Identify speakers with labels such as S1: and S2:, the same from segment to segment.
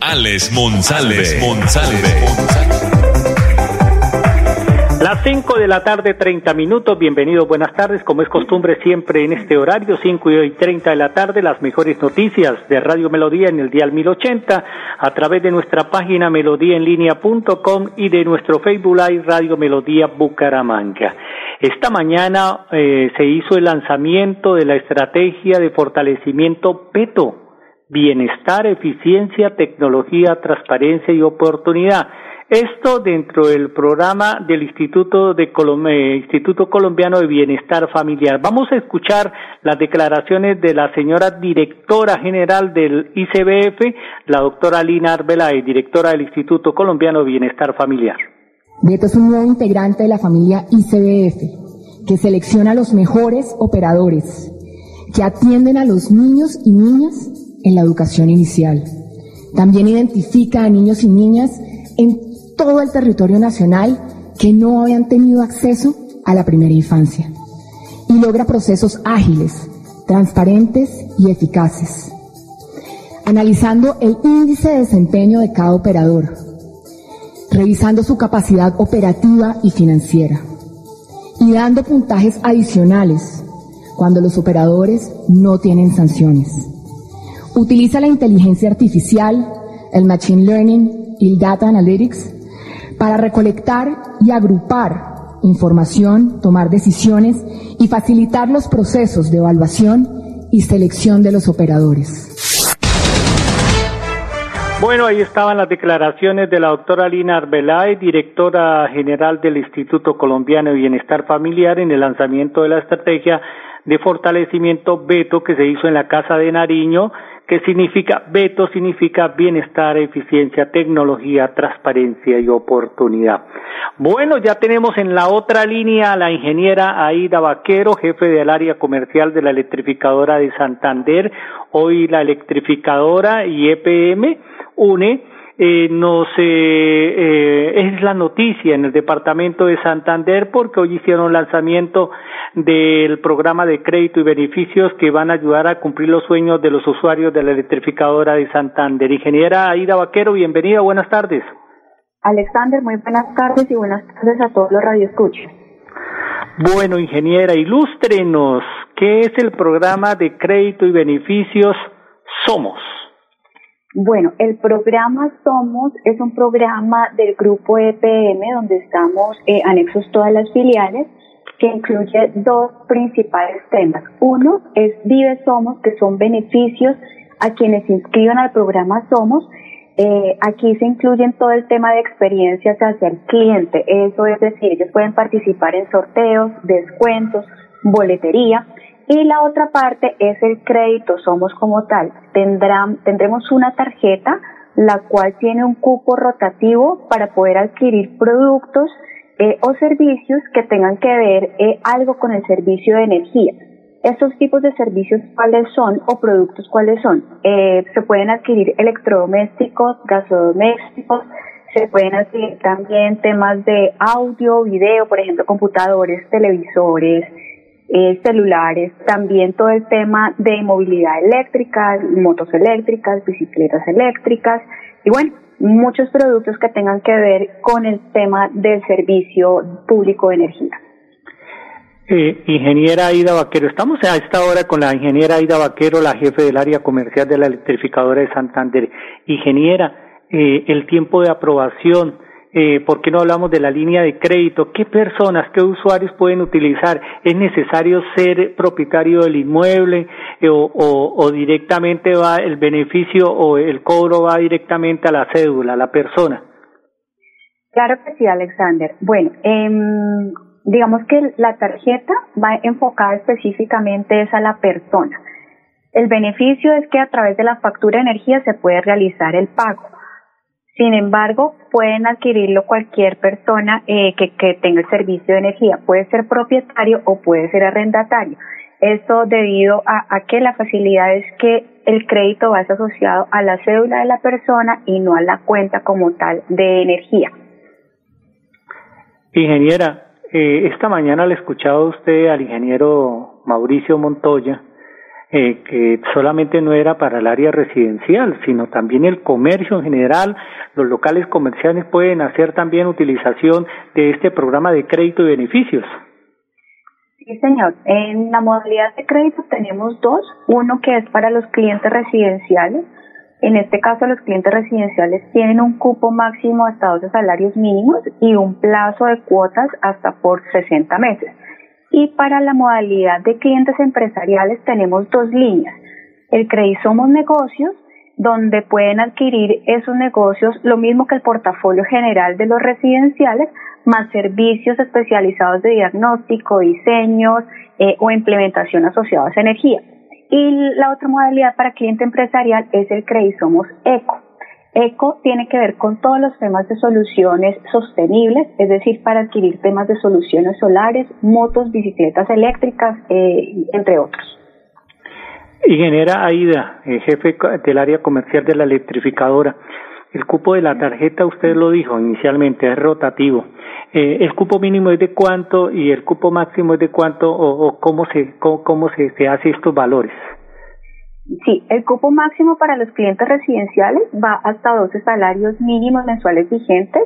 S1: Alex Monsalve.
S2: Las 5 de la tarde, 30 minutos. Bienvenidos, buenas tardes. Como es costumbre siempre en este horario, 5 y 30 de la tarde, las mejores noticias de Radio Melodía en el Dial 1080 a través de nuestra página melodíaenlínea.com y de nuestro Facebook Live Radio Melodía Bucaramanga. Esta mañana eh, se hizo el lanzamiento de la estrategia de fortalecimiento PETO, Bienestar, Eficiencia, Tecnología, Transparencia y Oportunidad. Esto dentro del programa del Instituto, de eh, Instituto Colombiano de Bienestar Familiar. Vamos a escuchar las declaraciones de la señora directora general del ICBF, la doctora Lina Arbelay, directora del Instituto Colombiano de Bienestar Familiar.
S3: Beto es un nuevo integrante de la familia ICBF que selecciona los mejores operadores que atienden a los niños y niñas en la educación inicial. También identifica a niños y niñas en todo el territorio nacional que no habían tenido acceso a la primera infancia y logra procesos ágiles, transparentes y eficaces. Analizando el índice de desempeño de cada operador, revisando su capacidad operativa y financiera y dando puntajes adicionales cuando los operadores no tienen sanciones. Utiliza la inteligencia artificial, el machine learning y el data analytics para recolectar y agrupar información, tomar decisiones y facilitar los procesos de evaluación y selección de los operadores.
S2: Bueno, ahí estaban las declaraciones de la doctora Lina Arbelay, directora general del Instituto Colombiano de Bienestar Familiar, en el lanzamiento de la estrategia de fortalecimiento Beto que se hizo en la Casa de Nariño ¿Qué significa? Veto significa bienestar, eficiencia, tecnología, transparencia y oportunidad. Bueno, ya tenemos en la otra línea a la ingeniera Aida Vaquero, jefe del área comercial de la electrificadora de Santander. Hoy la electrificadora y EPM une eh, nos eh, eh, es la noticia en el departamento de Santander porque hoy hicieron lanzamiento del programa de crédito y beneficios que van a ayudar a cumplir los sueños de los usuarios de la electrificadora de Santander. Ingeniera Aida Vaquero, bienvenida, buenas tardes.
S4: Alexander, muy buenas tardes y buenas tardes a todos los radioescuchos.
S2: Bueno, ingeniera, ilústrenos, ¿qué es el programa de crédito y beneficios Somos?
S4: Bueno, el programa Somos es un programa del grupo EPM donde estamos eh, anexos todas las filiales que incluye dos principales temas. Uno es Vive Somos, que son beneficios a quienes se inscriban al programa Somos. Eh, aquí se incluyen todo el tema de experiencias hacia el cliente. Eso es decir, ellos pueden participar en sorteos, descuentos, boletería. Y la otra parte es el crédito Somos como tal. Tendrán, tendremos una tarjeta la cual tiene un cupo rotativo para poder adquirir productos eh, o servicios que tengan que ver eh, algo con el servicio de energía. Estos tipos de servicios, ¿cuáles son? O productos, ¿cuáles son? Eh, se pueden adquirir electrodomésticos, gasodomésticos, se pueden adquirir también temas de audio, video, por ejemplo, computadores, televisores, eh, celulares, también todo el tema de movilidad eléctrica, motos eléctricas, bicicletas eléctricas y bueno, muchos productos que tengan que ver con el tema del servicio público de energía.
S2: Eh, ingeniera Aida Vaquero, estamos a esta hora con la ingeniera Aida Vaquero, la jefe del área comercial de la electrificadora de Santander. Ingeniera, eh, el tiempo de aprobación eh, ¿por qué no hablamos de la línea de crédito? ¿Qué personas, qué usuarios pueden utilizar? ¿Es necesario ser propietario del inmueble eh, o, directamente va el beneficio o el cobro va directamente a la cédula, a la persona?
S4: Claro que sí, Alexander. Bueno, em, digamos que la tarjeta va enfocada específicamente es a la persona. El beneficio es que a través de la factura de energía se puede realizar el pago Sin embargo, pueden adquirirlo cualquier persona eh, que, tenga el servicio de energía. Puede ser propietario o puede ser arrendatario. Esto debido a, que la facilidad es que el crédito va a ser asociado a la cédula de la persona y no a la cuenta como tal de energía.
S2: Ingeniera, eh, esta mañana le he escuchado usted al ingeniero Mauricio Montoya eh, que solamente no era para el área residencial, sino también el comercio en general. Los locales comerciales pueden hacer también utilización de este programa de crédito y beneficios.
S4: Sí, señor. En la modalidad de crédito tenemos dos. Uno que es para los clientes residenciales. En este caso, los clientes residenciales tienen un cupo máximo hasta 12 salarios mínimos y un plazo de cuotas hasta por 60 meses. Y para la modalidad de clientes empresariales tenemos dos líneas. El crédito Somos Negocios, donde pueden adquirir esos negocios lo mismo que el portafolio general de los residenciales, más servicios especializados de diagnóstico, diseños eh, o implementación asociados a energía. Y la otra modalidad para cliente empresarial es el crédito Somos Eco. ECO tiene que ver con todos los temas de soluciones sostenibles, es decir, para adquirir temas de soluciones solares, motos, bicicletas eléctricas, eh, entre otros.
S2: Ingeniera Aida, eh, jefe del área comercial de la electrificadora. El cupo de la tarjeta, usted lo dijo inicialmente, es rotativo. Eh, ¿El cupo mínimo es de cuánto y el cupo máximo es de cuánto o, o cómo se cómo, cómo se, se hace estos valores?
S4: Sí, el cupo máximo para los clientes residenciales va hasta 12 salarios mínimos mensuales vigentes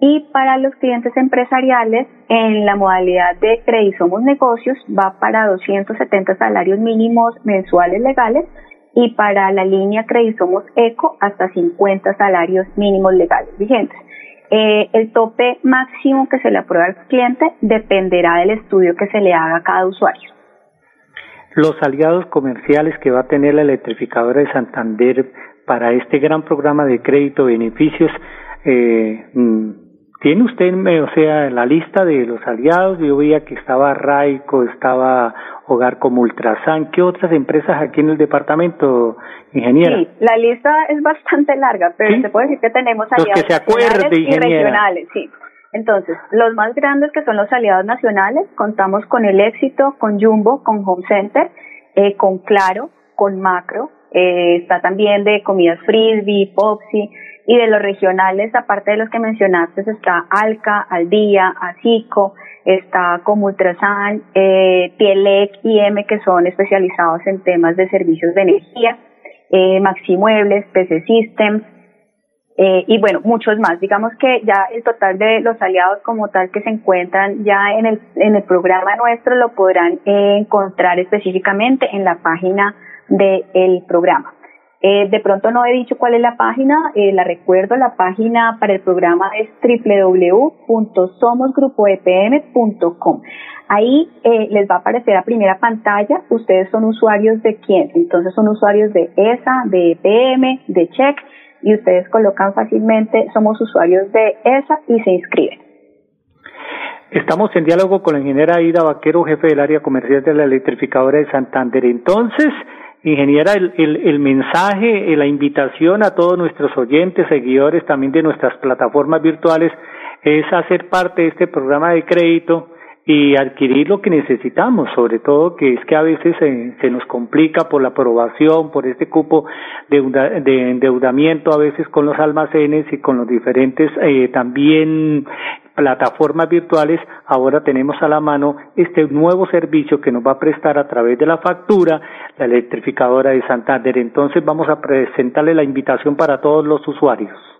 S4: y para los clientes empresariales en la modalidad de Somos Negocios va para 270 salarios mínimos mensuales legales y para la línea Somos Eco hasta 50 salarios mínimos legales vigentes. Eh, el tope máximo que se le aprueba al cliente dependerá del estudio que se le haga a cada usuario
S2: los aliados comerciales que va a tener la electrificadora de Santander para este gran programa de crédito beneficios. Eh, mm, ¿Tiene usted, o sea, la lista de los aliados? Yo veía que estaba Raico, estaba Hogar como Ultrasan. ¿Qué otras empresas aquí en el departamento, ingeniera?
S4: Sí, la lista es bastante larga, pero se puede decir que tenemos aliados
S2: que se acuerde,
S4: y regionales, sí. Entonces, los más grandes que son los aliados nacionales, contamos con el éxito, con Jumbo, con Home Center, eh, con Claro, con Macro, eh, está también de comidas frisbee, Popsi, y de los regionales, aparte de los que mencionaste, está Alca, Aldía, Asico, está Comultrasan, eh, Tielec y M, que son especializados en temas de servicios de energía, eh, Maximuebles, PC Systems, eh, y bueno, muchos más. Digamos que ya el total de los aliados como tal que se encuentran ya en el, en el programa nuestro lo podrán eh, encontrar específicamente en la página del programa. Eh, de pronto no he dicho cuál es la página, eh, la recuerdo, la página para el programa es www.somosgrupoepm.com. Ahí eh, les va a aparecer a primera pantalla, ustedes son usuarios de quién, entonces son usuarios de ESA, de EPM, de CHEC, y ustedes colocan fácilmente somos usuarios de ESA y se inscriben.
S2: Estamos en diálogo con la ingeniera Aida Vaquero, jefe del área comercial de la electrificadora de Santander. Entonces, ingeniera, el, el, el mensaje, eh, la invitación a todos nuestros oyentes, seguidores también de nuestras plataformas virtuales es hacer parte de este programa de crédito y adquirir lo que necesitamos, sobre todo que es que a veces se, nos complica por la aprobación, por este cupo de, de, endeudamiento, a veces con los almacenes y con los diferentes eh, también plataformas virtuales, ahora tenemos a la mano este nuevo servicio que nos va a prestar a través de la factura la electrificadora de Santander. Entonces vamos a presentarle la invitación para todos los usuarios.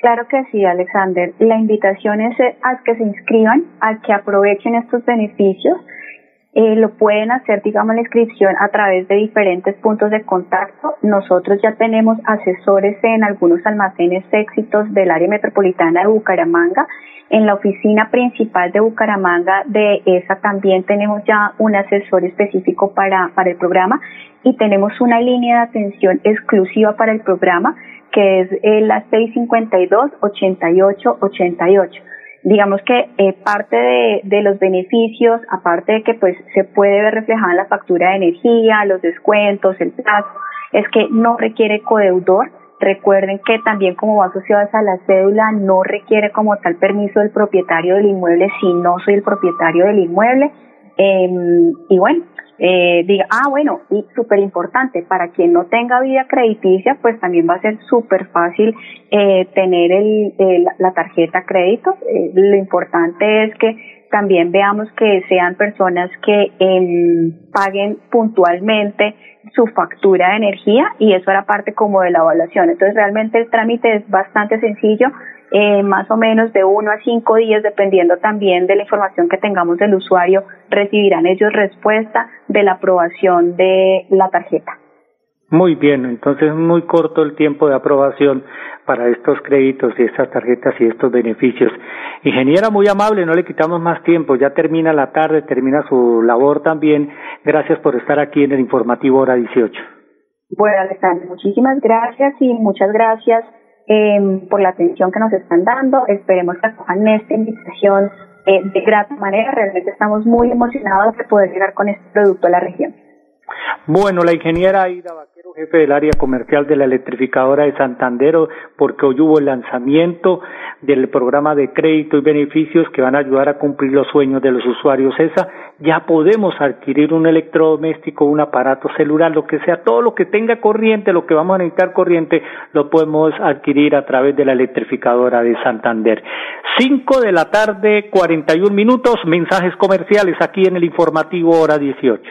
S4: Claro que sí, Alexander. La invitación es eh, a que se inscriban, a que aprovechen estos beneficios. Eh, lo pueden hacer, digamos, la inscripción a través de diferentes puntos de contacto. Nosotros ya tenemos asesores en algunos almacenes éxitos del área metropolitana de Bucaramanga. En la oficina principal de Bucaramanga de esa también tenemos ya un asesor específico para, para el programa y tenemos una línea de atención exclusiva para el programa que es eh, la 652-8888. Digamos que eh, parte de, de, los beneficios, aparte de que pues se puede ver reflejada en la factura de energía, los descuentos, el plazo, es que no requiere codeudor, Recuerden que también como va asociado a la cédula, no requiere como tal permiso del propietario del inmueble si no soy el propietario del inmueble. Em, y bueno, eh, diga, ah, bueno, y súper importante, para quien no tenga vida crediticia, pues también va a ser súper fácil eh, tener el, la tarjeta crédito. Eh, lo importante es que también veamos que sean personas que em, paguen puntualmente su factura de energía y eso era parte como de la evaluación. Entonces realmente el trámite es bastante sencillo, eh, más o menos de uno a cinco días, dependiendo también de la información que tengamos del usuario, recibirán ellos respuesta de la aprobación de la tarjeta.
S2: Muy bien, entonces muy corto el tiempo de aprobación para estos créditos y estas tarjetas y estos beneficios. Ingeniera, muy amable, no le quitamos más tiempo, ya termina la tarde, termina su labor también. Gracias por estar aquí en el informativo hora 18.
S4: Bueno, Alexander, muchísimas gracias y muchas gracias eh, por la atención que nos están dando. Esperemos que acojan esta invitación eh, de grata manera. Realmente estamos muy emocionados de poder llegar con este producto a la región.
S2: Bueno, la ingeniera Aida Vaquero, jefe del área comercial de la electrificadora de Santander, porque hoy hubo el lanzamiento del programa de crédito y beneficios que van a ayudar a cumplir los sueños de los usuarios. Esa ya podemos adquirir un electrodoméstico, un aparato celular, lo que sea, todo lo que tenga corriente, lo que vamos a necesitar corriente, lo podemos adquirir a través de la electrificadora de Santander. Cinco de la tarde, cuarenta y un minutos, mensajes comerciales aquí en el informativo hora dieciocho.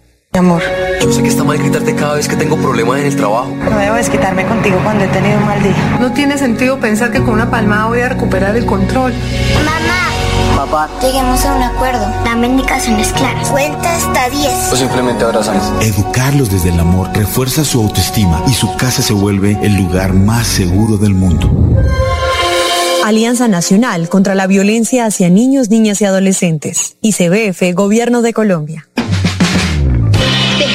S5: Mi amor.
S6: Yo sé que está mal gritarte cada vez que tengo problemas en el trabajo.
S5: No debo desquitarme contigo cuando he tenido un mal día.
S7: No tiene sentido pensar que con una palmada voy a recuperar el control.
S8: Mamá.
S6: Papá.
S8: Lleguemos a un acuerdo. Dame indicaciones claras. Cuenta hasta 10.
S6: O simplemente abrazarnos.
S9: Educarlos desde el amor refuerza su autoestima y su casa se vuelve el lugar más seguro del mundo.
S10: Alianza Nacional contra la Violencia hacia Niños, Niñas y Adolescentes. ICBF, Gobierno de Colombia.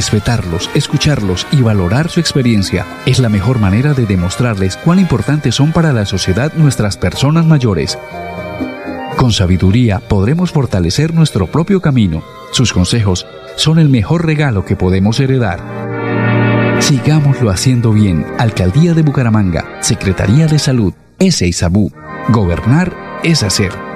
S11: Respetarlos, escucharlos y valorar su experiencia es la mejor manera de demostrarles cuán importantes son para la sociedad nuestras personas mayores. Con sabiduría podremos fortalecer nuestro propio camino. Sus consejos son el mejor regalo que podemos heredar. Sigámoslo haciendo bien. Alcaldía de Bucaramanga, Secretaría de Salud, S. Isabú. Gobernar es hacer.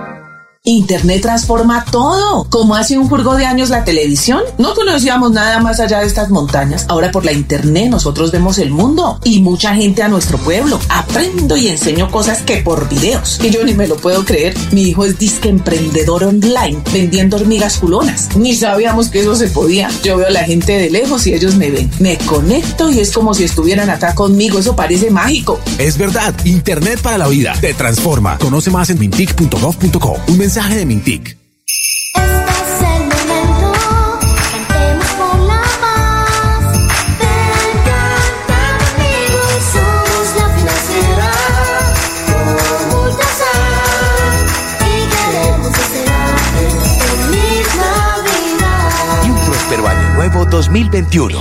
S12: Internet transforma todo. Como hace un furgo de años la televisión, no conocíamos nada más allá de estas montañas. Ahora por la Internet nosotros vemos el mundo y mucha gente a nuestro pueblo. Aprendo y enseño cosas que por videos. Y yo ni me lo puedo creer. Mi hijo es disque emprendedor online vendiendo hormigas culonas. Ni sabíamos que eso se podía. Yo veo a la gente de lejos y ellos me ven. Me conecto y es como si estuvieran acá conmigo. Eso parece mágico.
S13: Es verdad. Internet para la vida. Te transforma. Conoce más en mintic.gov.co. Un mensaje de Mintic.
S1: Y un próspero año nuevo 2021.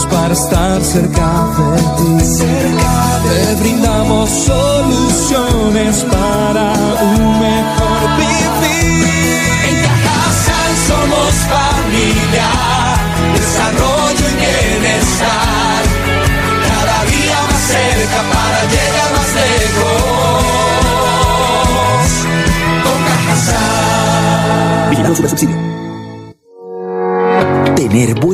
S14: Para estar cerca de ti. Te brindamos soluciones para un mejor vivir. En Cajasal somos familia, desarrollo y bienestar. Cada día más cerca para llegar más lejos. Con Cajasal.
S15: Vigilado sobre subsidio. Tener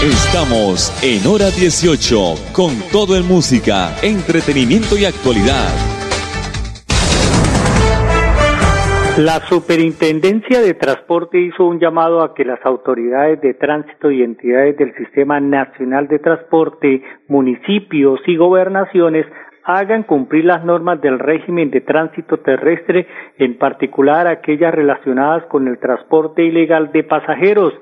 S1: Estamos en hora 18 con todo en música, entretenimiento y actualidad.
S2: La Superintendencia de Transporte hizo un llamado a que las autoridades de tránsito y entidades del Sistema Nacional de Transporte, municipios y gobernaciones hagan cumplir las normas del régimen de tránsito terrestre, en particular aquellas relacionadas con el transporte ilegal de pasajeros.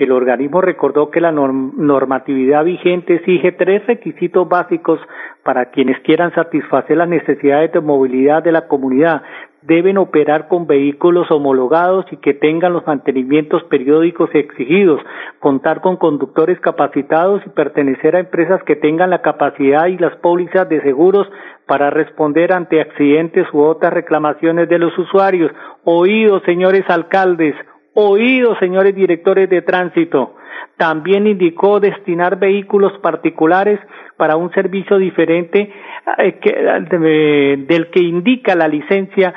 S2: El organismo recordó que la normatividad vigente exige tres requisitos básicos para quienes quieran satisfacer las necesidades de movilidad de la comunidad. Deben operar con vehículos homologados y que tengan los mantenimientos periódicos exigidos, contar con conductores capacitados y pertenecer a empresas que tengan la capacidad y las pólizas de seguros para responder ante accidentes u otras reclamaciones de los usuarios. Oídos, señores alcaldes, Oídos, señores directores de tránsito. También indicó destinar vehículos particulares para un servicio diferente eh, que, del que indica la licencia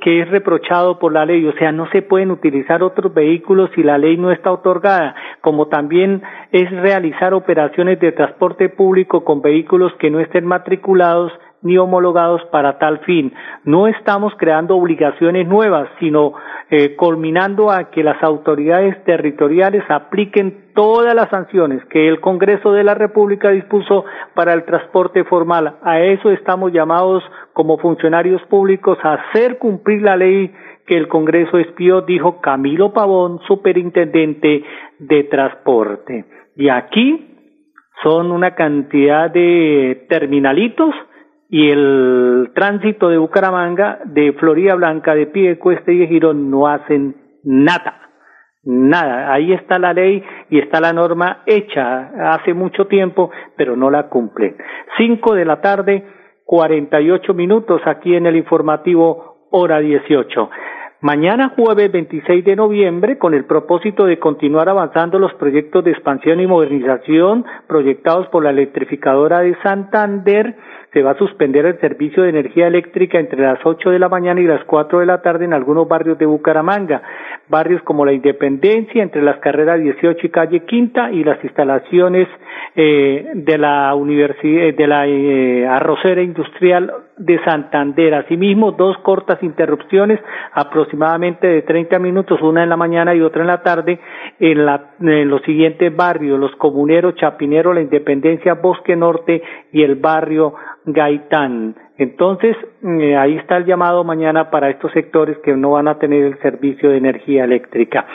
S2: que es reprochado por la ley. O sea, no se pueden utilizar otros vehículos si la ley no está otorgada, como también es realizar operaciones de transporte público con vehículos que no estén matriculados ni homologados para tal fin. No estamos creando obligaciones nuevas, sino eh, culminando a que las autoridades territoriales apliquen todas las sanciones que el Congreso de la República dispuso para el transporte formal. A eso estamos llamados como funcionarios públicos a hacer cumplir la ley que el Congreso espió, dijo Camilo Pavón, superintendente de transporte. Y aquí son una cantidad de terminalitos y el tránsito de Bucaramanga, de Florida Blanca, de Piedecuesta y de Girón no hacen nada. Nada, ahí está la ley y está la norma hecha hace mucho tiempo, pero no la cumplen. Cinco de la tarde, cuarenta y ocho minutos aquí en el informativo hora dieciocho. Mañana jueves 26 de noviembre, con el propósito de continuar avanzando los proyectos de expansión y modernización proyectados por la electrificadora de Santander, se va a suspender el servicio de energía eléctrica entre las 8 de la mañana y las 4 de la tarde en algunos barrios de Bucaramanga, barrios como la Independencia, entre las carreras 18 y calle Quinta y las instalaciones eh, de la universidad, de la eh, arrocera industrial de Santander. Asimismo, dos cortas interrupciones aproximadamente de 30 minutos, una en la mañana y otra en la tarde, en, la, en los siguientes barrios, los comuneros, Chapinero, la Independencia, Bosque Norte y el barrio Gaitán. Entonces, eh, ahí está el llamado mañana para estos sectores que no van a tener el servicio de energía eléctrica.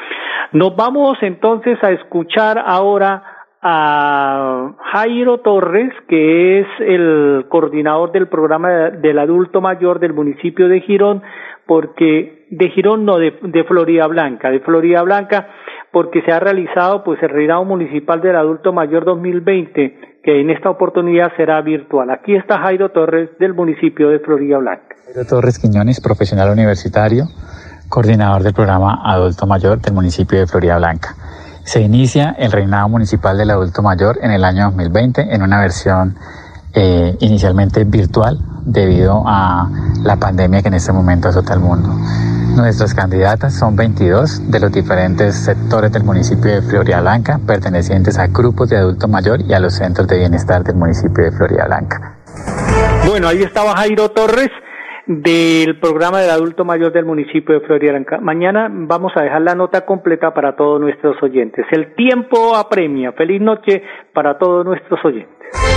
S2: Nos vamos entonces a escuchar ahora a Jairo Torres, que es el coordinador del programa del adulto mayor del municipio de Girón, porque de Girón no, de, de Florida Blanca, de Florida Blanca, porque se ha realizado pues el reinado municipal del adulto mayor 2020 que en esta oportunidad será virtual. Aquí está Jairo Torres del municipio de Florida Blanca.
S16: Jairo Torres Quiñones, profesional universitario, coordinador del programa Adulto Mayor del municipio de Florida Blanca. Se inicia el reinado municipal del adulto mayor en el año 2020 en una versión eh, inicialmente virtual debido a la pandemia que en este momento azota el mundo. Nuestras candidatas son 22 de los diferentes sectores del municipio de Florida Blanca, pertenecientes a grupos de adulto mayor y a los centros de bienestar del municipio de Florida Blanca.
S2: Bueno, ahí estaba Jairo Torres del programa del adulto mayor del municipio de Florida Blanca. Mañana vamos a dejar la nota completa para todos nuestros oyentes. El tiempo apremia. Feliz noche para todos nuestros oyentes.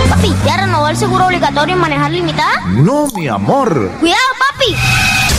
S8: Papi, ¿ya renovó el seguro obligatorio en manejar limitada?
S13: No, mi amor.
S8: Cuidado, papi.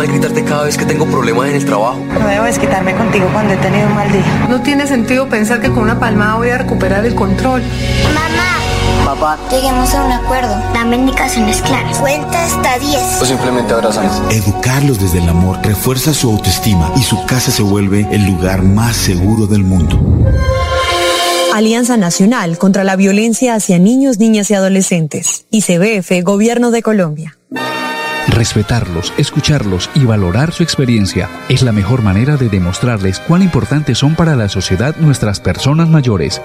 S6: Mal gritarte cada vez que tengo problemas en el trabajo.
S5: No debo desquitarme contigo cuando he tenido un mal día.
S7: No tiene sentido pensar que con una palmada voy a recuperar el control.
S8: Mamá.
S6: Papá.
S8: Lleguemos a un acuerdo. Dame indicaciones claras. Cuenta hasta 10.
S6: O simplemente abrázame.
S9: Educarlos desde el amor refuerza su autoestima y su casa se vuelve el lugar más seguro del mundo.
S10: Alianza Nacional contra la Violencia hacia Niños, Niñas y Adolescentes. ICBF, Gobierno de Colombia.
S11: Respetarlos, escucharlos y valorar su experiencia es la mejor manera de demostrarles cuán importantes son para la sociedad nuestras personas mayores.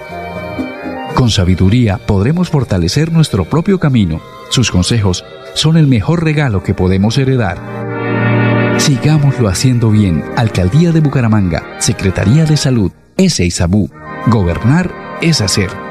S11: Con sabiduría podremos fortalecer nuestro propio camino. Sus consejos son el mejor regalo que podemos heredar. Sigámoslo haciendo bien. Alcaldía de Bucaramanga, Secretaría de Salud, SISABU. Gobernar es hacer.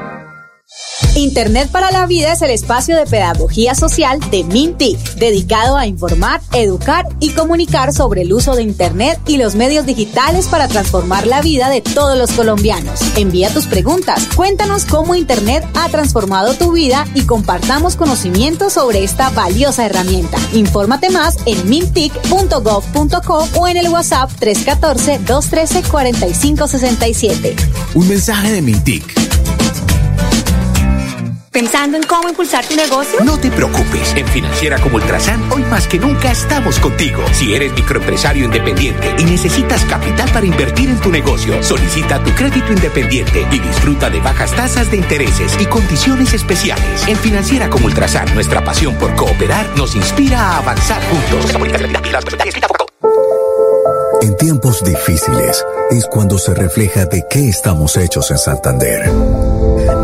S17: Internet para la Vida es el espacio de pedagogía social de Mintic, dedicado a informar, educar y comunicar sobre el uso de Internet y los medios digitales para transformar la vida de todos los colombianos. Envía tus preguntas, cuéntanos cómo Internet ha transformado tu vida y compartamos conocimientos sobre esta valiosa herramienta. Infórmate más en mintic.gov.co o en el WhatsApp 314-213-4567.
S13: Un mensaje de Mintic.
S18: ¿Pensando en cómo impulsar tu negocio?
S19: No te preocupes. En Financiera como Ultrasan, hoy más que nunca estamos contigo. Si eres microempresario independiente y necesitas capital para invertir en tu negocio, solicita tu crédito independiente y disfruta de bajas tasas de intereses y condiciones especiales. En Financiera como Ultrasan, nuestra pasión por cooperar nos inspira a avanzar juntos.
S20: En tiempos difíciles es cuando se refleja de qué estamos hechos en Santander.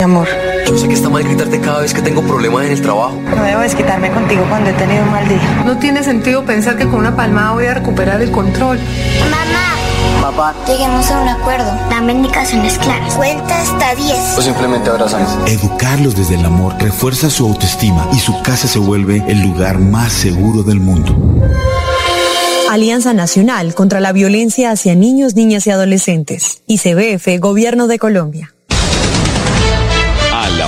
S5: Mi amor.
S6: Yo sé que está mal gritarte cada vez que tengo problemas en el trabajo.
S5: No debo desquitarme contigo cuando he tenido un mal día.
S7: No tiene sentido pensar que con una palmada voy a recuperar el control.
S8: Mamá.
S6: Papá.
S8: Lleguemos a un acuerdo. Dame indicaciones claras. Cuenta hasta 10.
S6: O simplemente abrázame.
S9: Educarlos desde el amor refuerza su autoestima y su casa se vuelve el lugar más seguro del mundo.
S10: Alianza Nacional contra la Violencia hacia Niños, Niñas y Adolescentes. ICBF, Gobierno de Colombia.